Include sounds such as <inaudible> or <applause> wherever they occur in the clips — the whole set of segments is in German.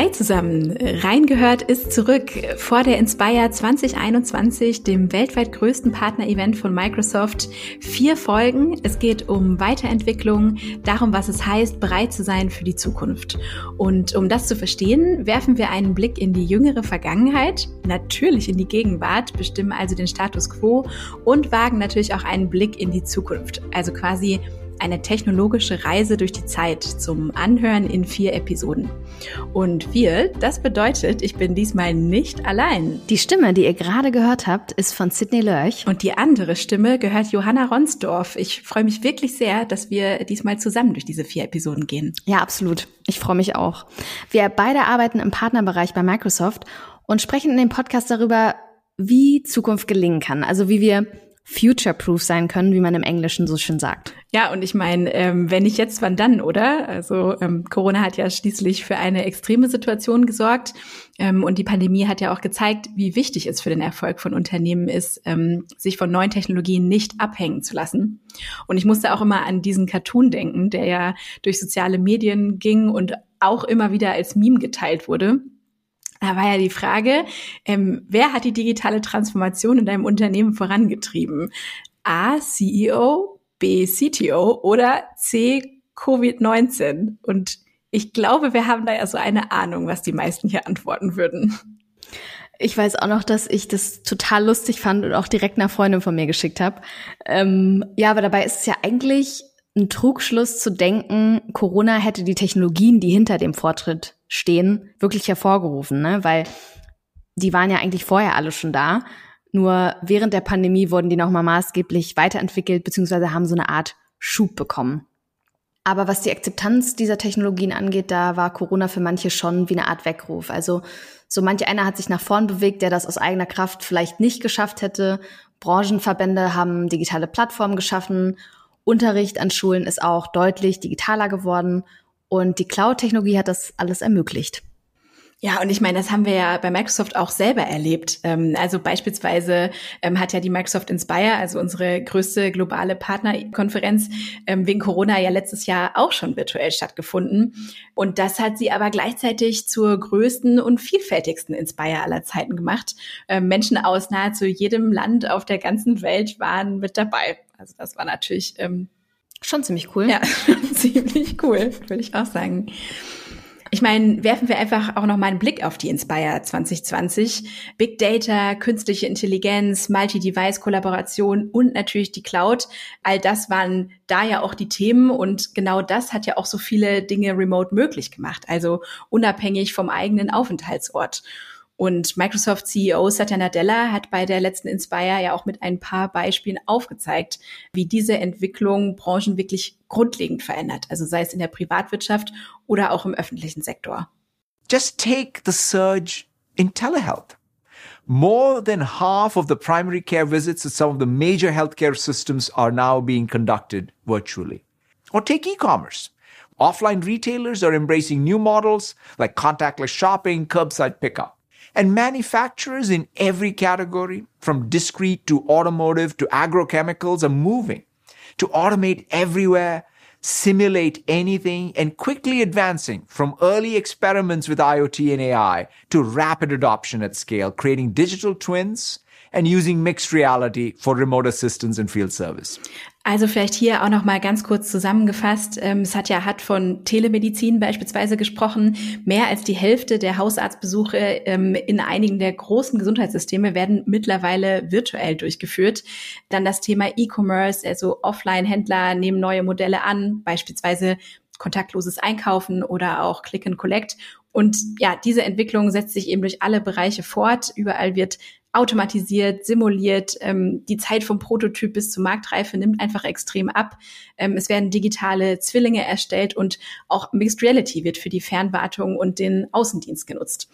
Hi zusammen, Reingehört ist zurück vor der Inspire 2021, dem weltweit größten Partner-Event von Microsoft. Vier Folgen. Es geht um Weiterentwicklung, darum, was es heißt, bereit zu sein für die Zukunft. Und um das zu verstehen, werfen wir einen Blick in die jüngere Vergangenheit, natürlich in die Gegenwart, bestimmen also den Status quo und wagen natürlich auch einen Blick in die Zukunft. Also quasi eine technologische Reise durch die Zeit zum Anhören in vier Episoden. Und wir, das bedeutet, ich bin diesmal nicht allein. Die Stimme, die ihr gerade gehört habt, ist von Sidney Lörch. Und die andere Stimme gehört Johanna Ronsdorf. Ich freue mich wirklich sehr, dass wir diesmal zusammen durch diese vier Episoden gehen. Ja, absolut. Ich freue mich auch. Wir beide arbeiten im Partnerbereich bei Microsoft und sprechen in dem Podcast darüber, wie Zukunft gelingen kann. Also wie wir future-proof sein können, wie man im Englischen so schön sagt. Ja, und ich meine, ähm, wenn nicht jetzt, wann dann, oder? Also ähm, Corona hat ja schließlich für eine extreme Situation gesorgt ähm, und die Pandemie hat ja auch gezeigt, wie wichtig es für den Erfolg von Unternehmen ist, ähm, sich von neuen Technologien nicht abhängen zu lassen. Und ich musste auch immer an diesen Cartoon denken, der ja durch soziale Medien ging und auch immer wieder als Meme geteilt wurde. Da war ja die Frage, ähm, wer hat die digitale Transformation in deinem Unternehmen vorangetrieben? A, CEO, B, CTO oder C, Covid-19? Und ich glaube, wir haben da ja so eine Ahnung, was die meisten hier antworten würden. Ich weiß auch noch, dass ich das total lustig fand und auch direkt einer Freundin von mir geschickt habe. Ähm, ja, aber dabei ist es ja eigentlich ein Trugschluss zu denken, Corona hätte die Technologien, die hinter dem Fortschritt stehen, wirklich hervorgerufen, ne? Weil die waren ja eigentlich vorher alle schon da. Nur während der Pandemie wurden die nochmal maßgeblich weiterentwickelt, beziehungsweise haben so eine Art Schub bekommen. Aber was die Akzeptanz dieser Technologien angeht, da war Corona für manche schon wie eine Art Weckruf. Also so manch einer hat sich nach vorn bewegt, der das aus eigener Kraft vielleicht nicht geschafft hätte. Branchenverbände haben digitale Plattformen geschaffen. Unterricht an Schulen ist auch deutlich digitaler geworden. Und die Cloud-Technologie hat das alles ermöglicht. Ja, und ich meine, das haben wir ja bei Microsoft auch selber erlebt. Ähm, also beispielsweise ähm, hat ja die Microsoft Inspire, also unsere größte globale Partnerkonferenz, ähm, wegen Corona ja letztes Jahr auch schon virtuell stattgefunden. Und das hat sie aber gleichzeitig zur größten und vielfältigsten Inspire aller Zeiten gemacht. Menschen aus nahezu jedem Land auf der ganzen Welt waren mit dabei. Also das war natürlich Schon ziemlich cool. Ja, <laughs> ziemlich cool, würde ich auch sagen. Ich meine, werfen wir einfach auch noch mal einen Blick auf die Inspire 2020. Big Data, künstliche Intelligenz, Multi-Device-Kollaboration und natürlich die Cloud. All das waren da ja auch die Themen und genau das hat ja auch so viele Dinge remote möglich gemacht, also unabhängig vom eigenen Aufenthaltsort. Und Microsoft CEO Satya Nadella hat bei der letzten Inspire ja auch mit ein paar Beispielen aufgezeigt, wie diese Entwicklung Branchen wirklich grundlegend verändert, also sei es in der Privatwirtschaft oder auch im öffentlichen Sektor. Just take the surge in telehealth. More than half of the primary care visits at some of the major healthcare systems are now being conducted virtually. Or take e-commerce. Offline retailers are embracing new models like contactless shopping, curbside pickup. And manufacturers in every category, from discrete to automotive to agrochemicals, are moving to automate everywhere, simulate anything, and quickly advancing from early experiments with IoT and AI to rapid adoption at scale, creating digital twins and using mixed reality for remote assistance and field service. Also vielleicht hier auch noch mal ganz kurz zusammengefasst. Ähm, Satya hat von Telemedizin beispielsweise gesprochen. Mehr als die Hälfte der Hausarztbesuche ähm, in einigen der großen Gesundheitssysteme werden mittlerweile virtuell durchgeführt. Dann das Thema E-Commerce, also Offline-Händler nehmen neue Modelle an, beispielsweise kontaktloses Einkaufen oder auch Click and Collect. Und ja, diese Entwicklung setzt sich eben durch alle Bereiche fort. Überall wird automatisiert, simuliert. Ähm, die Zeit vom Prototyp bis zur Marktreife nimmt einfach extrem ab. Ähm, es werden digitale Zwillinge erstellt und auch Mixed Reality wird für die Fernwartung und den Außendienst genutzt.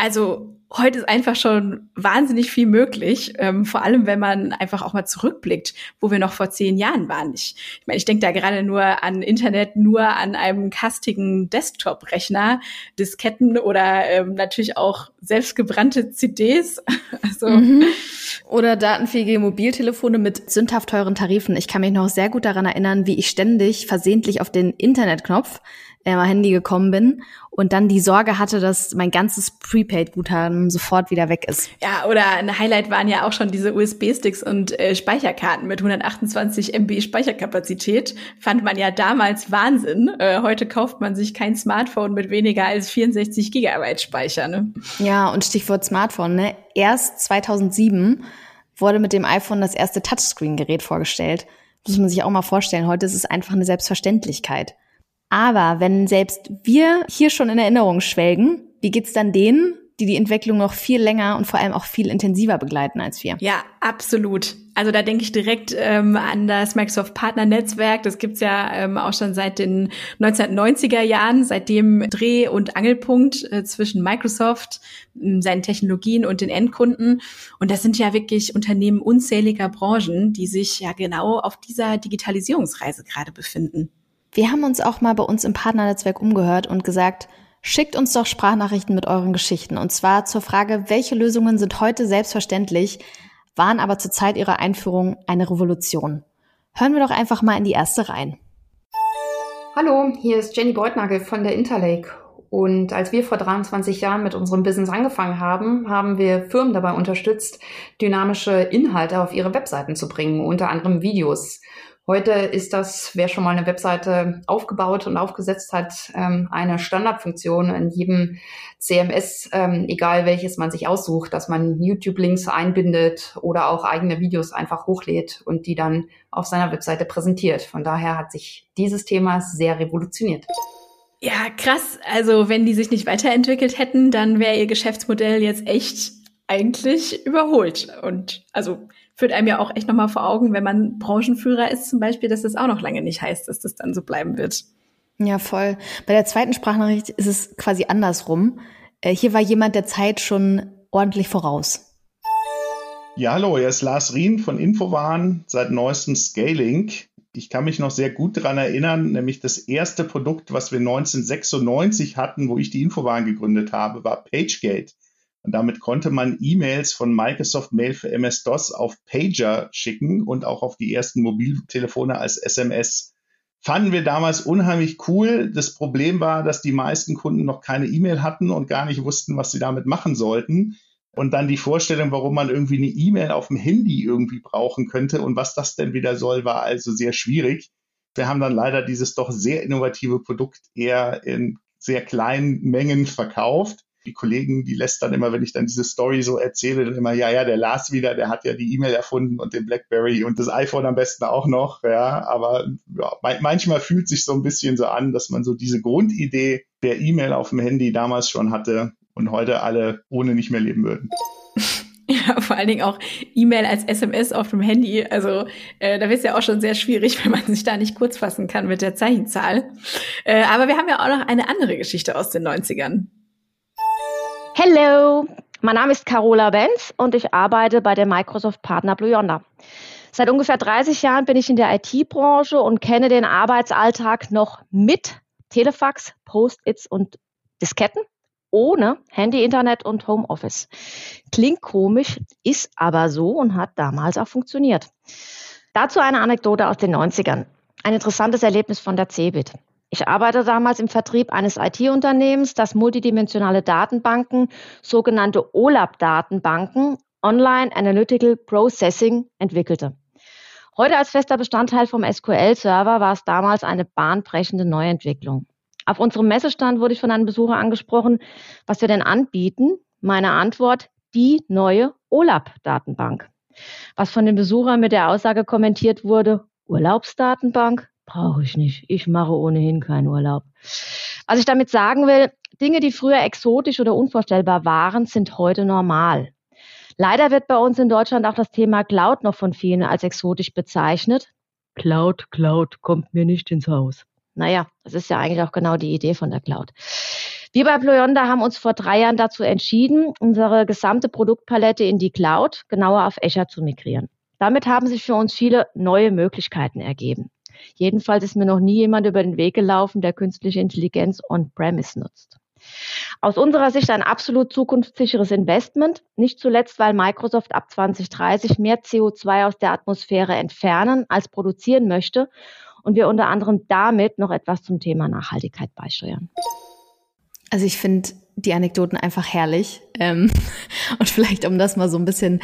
Also heute ist einfach schon wahnsinnig viel möglich, ähm, vor allem wenn man einfach auch mal zurückblickt, wo wir noch vor zehn Jahren waren. Ich, ich meine, ich denke da gerade nur an Internet, nur an einem kastigen Desktop-Rechner, Disketten oder ähm, natürlich auch selbstgebrannte CDs. <laughs> also mhm. Oder datenfähige Mobiltelefone mit sündhaft teuren Tarifen. Ich kann mich noch sehr gut daran erinnern, wie ich ständig versehentlich auf den Internetknopf äh, mein Handy gekommen bin und dann die Sorge hatte, dass mein ganzes Prepaid-Guthaben sofort wieder weg ist. Ja, oder ein Highlight waren ja auch schon diese USB-Sticks und äh, Speicherkarten mit 128 MB Speicherkapazität. Fand man ja damals Wahnsinn. Äh, heute kauft man sich kein Smartphone mit weniger als 64 Gigabyte Speicher. Ne? Ja, und Stichwort Smartphone. Ne? Erst 2007 wurde mit dem iPhone das erste Touchscreen-Gerät vorgestellt. muss man sich auch mal vorstellen. Heute ist es einfach eine Selbstverständlichkeit. Aber wenn selbst wir hier schon in Erinnerung schwelgen, wie geht's dann denen, die die Entwicklung noch viel länger und vor allem auch viel intensiver begleiten als wir. Ja, absolut. Also da denke ich direkt ähm, an das Microsoft Partner Netzwerk. Das gibt's ja ähm, auch schon seit den 1990er Jahren, seitdem Dreh- und Angelpunkt äh, zwischen Microsoft, äh, seinen Technologien und den Endkunden. Und das sind ja wirklich Unternehmen unzähliger Branchen, die sich ja genau auf dieser Digitalisierungsreise gerade befinden. Wir haben uns auch mal bei uns im Partnernetzwerk umgehört und gesagt, schickt uns doch Sprachnachrichten mit euren Geschichten. Und zwar zur Frage, welche Lösungen sind heute selbstverständlich, waren aber zur Zeit ihrer Einführung eine Revolution. Hören wir doch einfach mal in die erste rein. Hallo, hier ist Jenny Beutnagel von der Interlake. Und als wir vor 23 Jahren mit unserem Business angefangen haben, haben wir Firmen dabei unterstützt, dynamische Inhalte auf ihre Webseiten zu bringen, unter anderem Videos. Heute ist das, wer schon mal eine Webseite aufgebaut und aufgesetzt hat, ähm, eine Standardfunktion in jedem CMS, ähm, egal welches man sich aussucht, dass man YouTube-Links einbindet oder auch eigene Videos einfach hochlädt und die dann auf seiner Webseite präsentiert. Von daher hat sich dieses Thema sehr revolutioniert. Ja, krass. Also wenn die sich nicht weiterentwickelt hätten, dann wäre ihr Geschäftsmodell jetzt echt eigentlich überholt. Und also führt einem ja auch echt nochmal vor Augen, wenn man Branchenführer ist zum Beispiel, dass das auch noch lange nicht heißt, dass das dann so bleiben wird. Ja, voll. Bei der zweiten Sprachnachricht ist es quasi andersrum. Äh, hier war jemand der Zeit schon ordentlich voraus. Ja, hallo, hier ist Lars Rien von Infowaren, seit neuestem Scaling. Ich kann mich noch sehr gut daran erinnern, nämlich das erste Produkt, was wir 1996 hatten, wo ich die Infowaren gegründet habe, war PageGate. Und damit konnte man E-Mails von Microsoft Mail für MS-DOS auf Pager schicken und auch auf die ersten Mobiltelefone als SMS. Fanden wir damals unheimlich cool. Das Problem war, dass die meisten Kunden noch keine E-Mail hatten und gar nicht wussten, was sie damit machen sollten. Und dann die Vorstellung, warum man irgendwie eine E-Mail auf dem Handy irgendwie brauchen könnte und was das denn wieder soll, war also sehr schwierig. Wir haben dann leider dieses doch sehr innovative Produkt eher in sehr kleinen Mengen verkauft die Kollegen, die lässt dann immer, wenn ich dann diese Story so erzähle, dann immer, ja, ja, der Lars wieder, der hat ja die E-Mail erfunden und den Blackberry und das iPhone am besten auch noch, ja, aber ja, manchmal fühlt sich so ein bisschen so an, dass man so diese Grundidee der E-Mail auf dem Handy damals schon hatte und heute alle ohne nicht mehr leben würden. <laughs> Ja, vor allen Dingen auch E-Mail als SMS auf dem Handy. Also äh, da wird es ja auch schon sehr schwierig, <laughs> wenn man sich da nicht kurz fassen kann mit der Zeichenzahl. Äh, aber wir haben ja auch noch eine andere Geschichte aus den 90ern. Hello, mein Name ist Carola Benz und ich arbeite bei der Microsoft Partner Blue Yonder. Seit ungefähr 30 Jahren bin ich in der IT-Branche und kenne den Arbeitsalltag noch mit Telefax, Post-its und Disketten, ohne Handy, Internet und Homeoffice. Klingt komisch, ist aber so und hat damals auch funktioniert. Dazu eine Anekdote aus den 90ern. Ein interessantes Erlebnis von der CeBIT. Ich arbeite damals im Vertrieb eines IT-Unternehmens, das multidimensionale Datenbanken, sogenannte OLAP-Datenbanken, Online Analytical Processing, entwickelte. Heute als fester Bestandteil vom SQL-Server war es damals eine bahnbrechende Neuentwicklung. Auf unserem Messestand wurde ich von einem Besucher angesprochen, was wir denn anbieten. Meine Antwort, die neue OLAP-Datenbank. Was von dem Besucher mit der Aussage kommentiert wurde, Urlaubsdatenbank? Brauche ich nicht. Ich mache ohnehin keinen Urlaub. Was ich damit sagen will, Dinge, die früher exotisch oder unvorstellbar waren, sind heute normal. Leider wird bei uns in Deutschland auch das Thema Cloud noch von vielen als exotisch bezeichnet. Cloud, Cloud kommt mir nicht ins Haus. Naja, das ist ja eigentlich auch genau die Idee von der Cloud. Wir bei Blue Yonder haben uns vor drei Jahren dazu entschieden, unsere gesamte Produktpalette in die Cloud, genauer auf Azure zu migrieren. Damit haben sich für uns viele neue Möglichkeiten ergeben. Jedenfalls ist mir noch nie jemand über den Weg gelaufen, der künstliche Intelligenz on-premise nutzt. Aus unserer Sicht ein absolut zukunftssicheres Investment, nicht zuletzt, weil Microsoft ab 2030 mehr CO2 aus der Atmosphäre entfernen als produzieren möchte und wir unter anderem damit noch etwas zum Thema Nachhaltigkeit beisteuern. Also ich finde die Anekdoten einfach herrlich. Ähm, <laughs> und vielleicht, um das mal so ein bisschen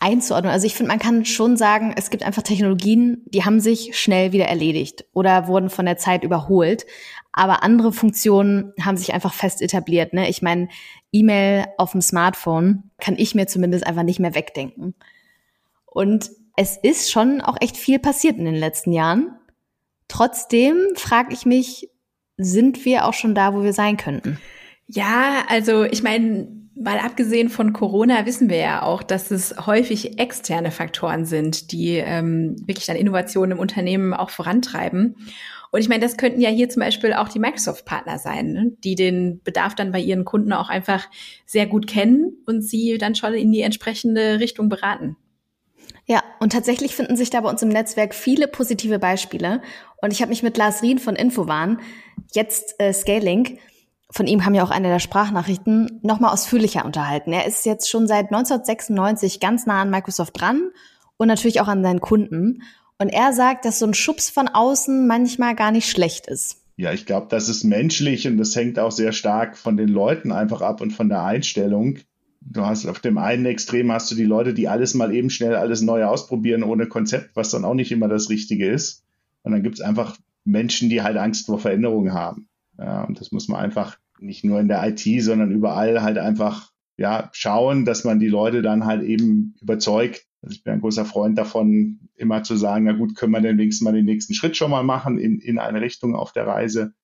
einzuordnen. Also ich finde, man kann schon sagen, es gibt einfach Technologien, die haben sich schnell wieder erledigt oder wurden von der Zeit überholt. Aber andere Funktionen haben sich einfach fest etabliert. Ne? Ich meine, E-Mail auf dem Smartphone kann ich mir zumindest einfach nicht mehr wegdenken. Und es ist schon auch echt viel passiert in den letzten Jahren. Trotzdem frage ich mich, sind wir auch schon da, wo wir sein könnten? Ja, also ich meine, mal abgesehen von Corona wissen wir ja auch, dass es häufig externe Faktoren sind, die ähm, wirklich dann Innovationen im Unternehmen auch vorantreiben. Und ich meine, das könnten ja hier zum Beispiel auch die Microsoft-Partner sein, ne? die den Bedarf dann bei ihren Kunden auch einfach sehr gut kennen und sie dann schon in die entsprechende Richtung beraten. Ja, und tatsächlich finden sich da bei uns im Netzwerk viele positive Beispiele. Und ich habe mich mit Lars Rien von Infowarn, jetzt äh, Scaling, von ihm haben ja auch eine der Sprachnachrichten, nochmal ausführlicher unterhalten. Er ist jetzt schon seit 1996 ganz nah an Microsoft dran und natürlich auch an seinen Kunden. Und er sagt, dass so ein Schubs von außen manchmal gar nicht schlecht ist. Ja, ich glaube, das ist menschlich und das hängt auch sehr stark von den Leuten einfach ab und von der Einstellung. Du hast auf dem einen Extrem hast du die Leute, die alles mal eben schnell alles neu ausprobieren ohne Konzept, was dann auch nicht immer das Richtige ist. Und dann gibt es einfach Menschen, die halt Angst vor Veränderungen haben. Ja, und das muss man einfach nicht nur in der IT, sondern überall halt einfach ja, schauen, dass man die Leute dann halt eben überzeugt. Also ich bin ein großer Freund davon, immer zu sagen, na gut, können wir denn wenigstens mal den nächsten Schritt schon mal machen in, in eine Richtung auf der Reise.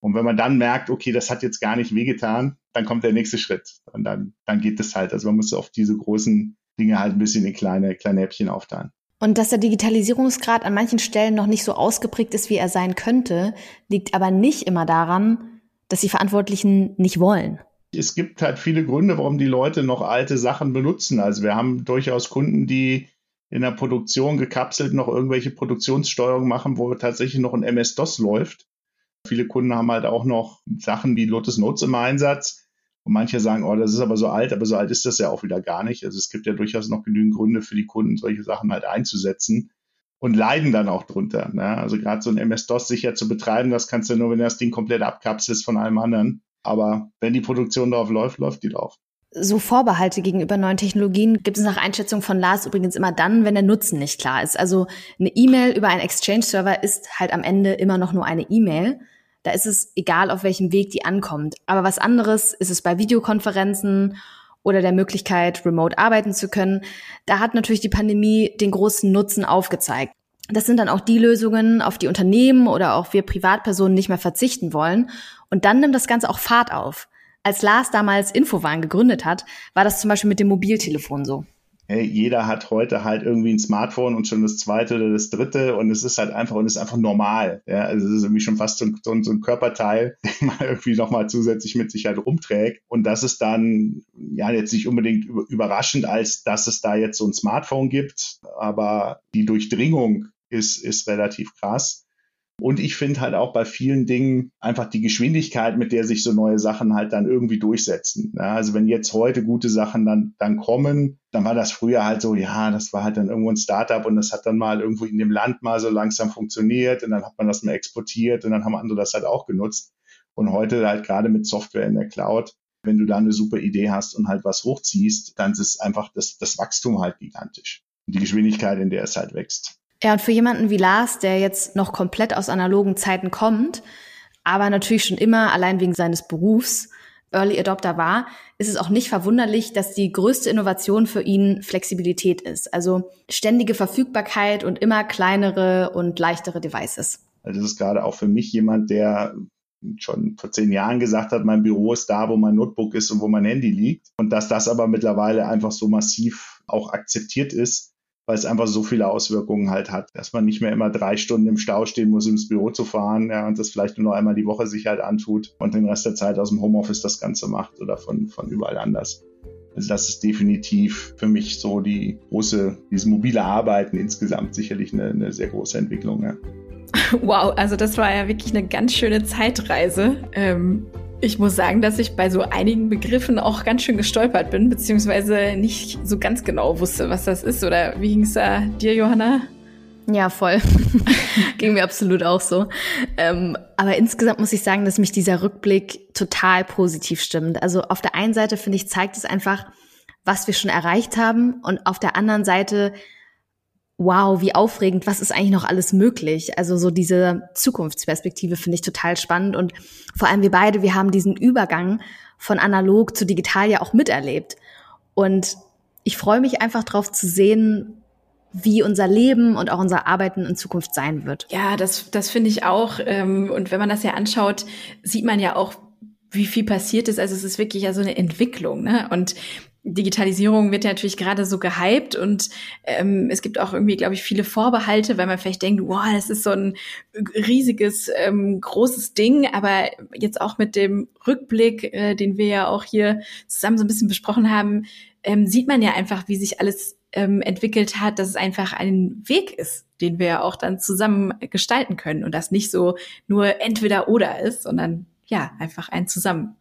Und wenn man dann merkt, okay, das hat jetzt gar nicht wehgetan, dann kommt der nächste Schritt. Und dann, dann geht es halt. Also man muss auf diese großen Dinge halt ein bisschen in kleine, kleine Häppchen aufteilen. Und dass der Digitalisierungsgrad an manchen Stellen noch nicht so ausgeprägt ist, wie er sein könnte, liegt aber nicht immer daran, dass die Verantwortlichen nicht wollen. Es gibt halt viele Gründe, warum die Leute noch alte Sachen benutzen. Also wir haben durchaus Kunden, die in der Produktion gekapselt noch irgendwelche Produktionssteuerungen machen, wo tatsächlich noch ein MS-DOS läuft. Viele Kunden haben halt auch noch Sachen wie Lotus Notes im Einsatz. Und manche sagen, oh, das ist aber so alt, aber so alt ist das ja auch wieder gar nicht. Also es gibt ja durchaus noch genügend Gründe für die Kunden, solche Sachen halt einzusetzen und leiden dann auch drunter. Ne? Also gerade so ein MS-DOS sicher zu betreiben, das kannst du nur, wenn du das Ding komplett abkapselst von allem anderen. Aber wenn die Produktion darauf läuft, läuft die drauf. So Vorbehalte gegenüber neuen Technologien gibt es nach Einschätzung von Lars übrigens immer dann, wenn der Nutzen nicht klar ist. Also eine E-Mail über einen Exchange-Server ist halt am Ende immer noch nur eine E-Mail. Da ist es egal, auf welchem Weg die ankommt. Aber was anderes ist es bei Videokonferenzen oder der Möglichkeit, remote arbeiten zu können. Da hat natürlich die Pandemie den großen Nutzen aufgezeigt. Das sind dann auch die Lösungen, auf die Unternehmen oder auch wir Privatpersonen nicht mehr verzichten wollen. Und dann nimmt das Ganze auch Fahrt auf. Als Lars damals Infowaren gegründet hat, war das zum Beispiel mit dem Mobiltelefon so hey, jeder hat heute halt irgendwie ein Smartphone und schon das zweite oder das dritte und es ist halt einfach und es ist einfach normal. Ja, also es ist irgendwie schon fast so ein, so ein, Körperteil, <laughs> den man irgendwie nochmal zusätzlich mit sich halt rumträgt. Und das ist dann ja jetzt nicht unbedingt überraschend, als dass es da jetzt so ein Smartphone gibt, aber die Durchdringung ist, ist relativ krass. Und ich finde halt auch bei vielen Dingen einfach die Geschwindigkeit, mit der sich so neue Sachen halt dann irgendwie durchsetzen. Ja, also wenn jetzt heute gute Sachen dann, dann kommen, dann war das früher halt so, ja, das war halt dann irgendwo ein Startup und das hat dann mal irgendwo in dem Land mal so langsam funktioniert und dann hat man das mal exportiert und dann haben andere das halt auch genutzt. Und heute halt gerade mit Software in der Cloud, wenn du da eine super Idee hast und halt was hochziehst, dann ist einfach das, das Wachstum halt gigantisch. Und die Geschwindigkeit, in der es halt wächst. Ja, und für jemanden wie Lars, der jetzt noch komplett aus analogen Zeiten kommt, aber natürlich schon immer allein wegen seines Berufs Early Adopter war, ist es auch nicht verwunderlich, dass die größte Innovation für ihn Flexibilität ist. Also ständige Verfügbarkeit und immer kleinere und leichtere Devices. Also das ist gerade auch für mich jemand, der schon vor zehn Jahren gesagt hat, mein Büro ist da, wo mein Notebook ist und wo mein Handy liegt. Und dass das aber mittlerweile einfach so massiv auch akzeptiert ist, weil es einfach so viele Auswirkungen halt hat, dass man nicht mehr immer drei Stunden im Stau stehen muss, ins Büro zu fahren ja, und das vielleicht nur noch einmal die Woche sich halt antut und den Rest der Zeit aus dem Homeoffice das Ganze macht oder von, von überall anders. Also das ist definitiv für mich so die große, dieses mobile Arbeiten insgesamt sicherlich eine, eine sehr große Entwicklung. Ja. Wow, also das war ja wirklich eine ganz schöne Zeitreise. Ähm, ich muss sagen, dass ich bei so einigen Begriffen auch ganz schön gestolpert bin, beziehungsweise nicht so ganz genau wusste, was das ist. Oder wie ging es da dir, Johanna? Ja, voll. <laughs> Ging mir absolut auch so. Ähm, aber insgesamt muss ich sagen, dass mich dieser Rückblick total positiv stimmt. Also auf der einen Seite finde ich, zeigt es einfach, was wir schon erreicht haben. Und auf der anderen Seite wow, wie aufregend, was ist eigentlich noch alles möglich? Also so diese Zukunftsperspektive finde ich total spannend und vor allem wir beide, wir haben diesen Übergang von analog zu digital ja auch miterlebt. Und ich freue mich einfach drauf zu sehen, wie unser Leben und auch unser Arbeiten in Zukunft sein wird. Ja, das, das finde ich auch. Ähm, und wenn man das ja anschaut, sieht man ja auch, wie viel passiert ist. Also es ist wirklich ja so eine Entwicklung. Ne? Und Digitalisierung wird ja natürlich gerade so gehypt und ähm, es gibt auch irgendwie, glaube ich, viele Vorbehalte, weil man vielleicht denkt, wow, das ist so ein riesiges, ähm, großes Ding, aber jetzt auch mit dem Rückblick, äh, den wir ja auch hier zusammen so ein bisschen besprochen haben, ähm, sieht man ja einfach, wie sich alles ähm, entwickelt hat, dass es einfach ein Weg ist, den wir ja auch dann zusammen gestalten können und das nicht so nur entweder oder ist, sondern ja, einfach ein Zusammen.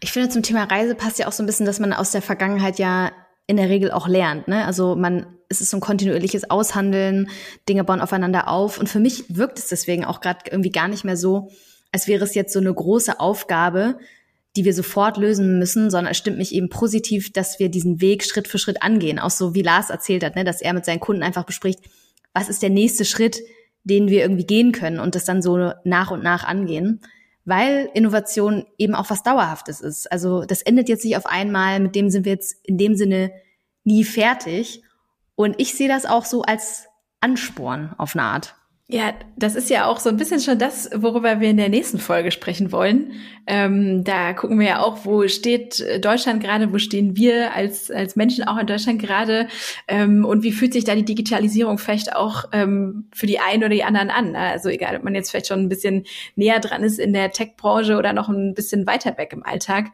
Ich finde, zum Thema Reise passt ja auch so ein bisschen, dass man aus der Vergangenheit ja in der Regel auch lernt. Ne? Also man, es ist so ein kontinuierliches Aushandeln, Dinge bauen aufeinander auf. Und für mich wirkt es deswegen auch gerade irgendwie gar nicht mehr so, als wäre es jetzt so eine große Aufgabe, die wir sofort lösen müssen, sondern es stimmt mich eben positiv, dass wir diesen Weg Schritt für Schritt angehen. Auch so wie Lars erzählt hat, ne, dass er mit seinen Kunden einfach bespricht, was ist der nächste Schritt, den wir irgendwie gehen können und das dann so nach und nach angehen weil Innovation eben auch was Dauerhaftes ist. Also das endet jetzt nicht auf einmal, mit dem sind wir jetzt in dem Sinne nie fertig. Und ich sehe das auch so als Ansporn auf eine Art. Ja, das ist ja auch so ein bisschen schon das, worüber wir in der nächsten Folge sprechen wollen. Ähm, da gucken wir ja auch, wo steht Deutschland gerade, wo stehen wir als, als Menschen auch in Deutschland gerade ähm, und wie fühlt sich da die Digitalisierung vielleicht auch ähm, für die einen oder die anderen an. Ne? Also egal, ob man jetzt vielleicht schon ein bisschen näher dran ist in der Tech-Branche oder noch ein bisschen weiter weg im Alltag.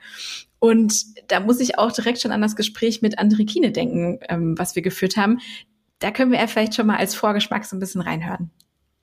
Und da muss ich auch direkt schon an das Gespräch mit André Kiene denken, ähm, was wir geführt haben. Da können wir ja vielleicht schon mal als Vorgeschmack so ein bisschen reinhören.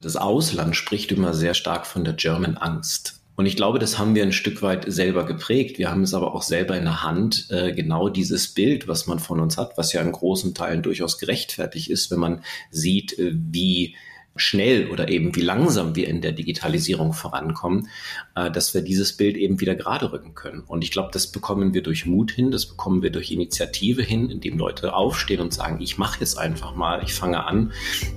Das Ausland spricht immer sehr stark von der German Angst. Und ich glaube, das haben wir ein Stück weit selber geprägt. Wir haben es aber auch selber in der Hand, äh, genau dieses Bild, was man von uns hat, was ja in großen Teilen durchaus gerechtfertigt ist, wenn man sieht, äh, wie schnell oder eben wie langsam wir in der Digitalisierung vorankommen, äh, dass wir dieses Bild eben wieder gerade rücken können. Und ich glaube, das bekommen wir durch Mut hin, das bekommen wir durch Initiative hin, indem Leute aufstehen und sagen, ich mache jetzt einfach mal, ich fange an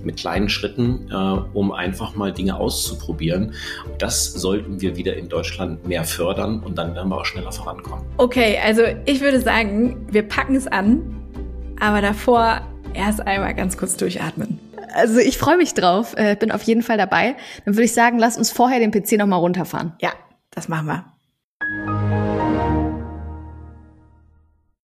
mit kleinen Schritten, äh, um einfach mal Dinge auszuprobieren. Das sollten wir wieder in Deutschland mehr fördern und dann werden wir auch schneller vorankommen. Okay, also ich würde sagen, wir packen es an, aber davor erst einmal ganz kurz durchatmen. Also ich freue mich drauf, äh, bin auf jeden Fall dabei. Dann würde ich sagen, lass uns vorher den PC nochmal runterfahren. Ja, das machen wir.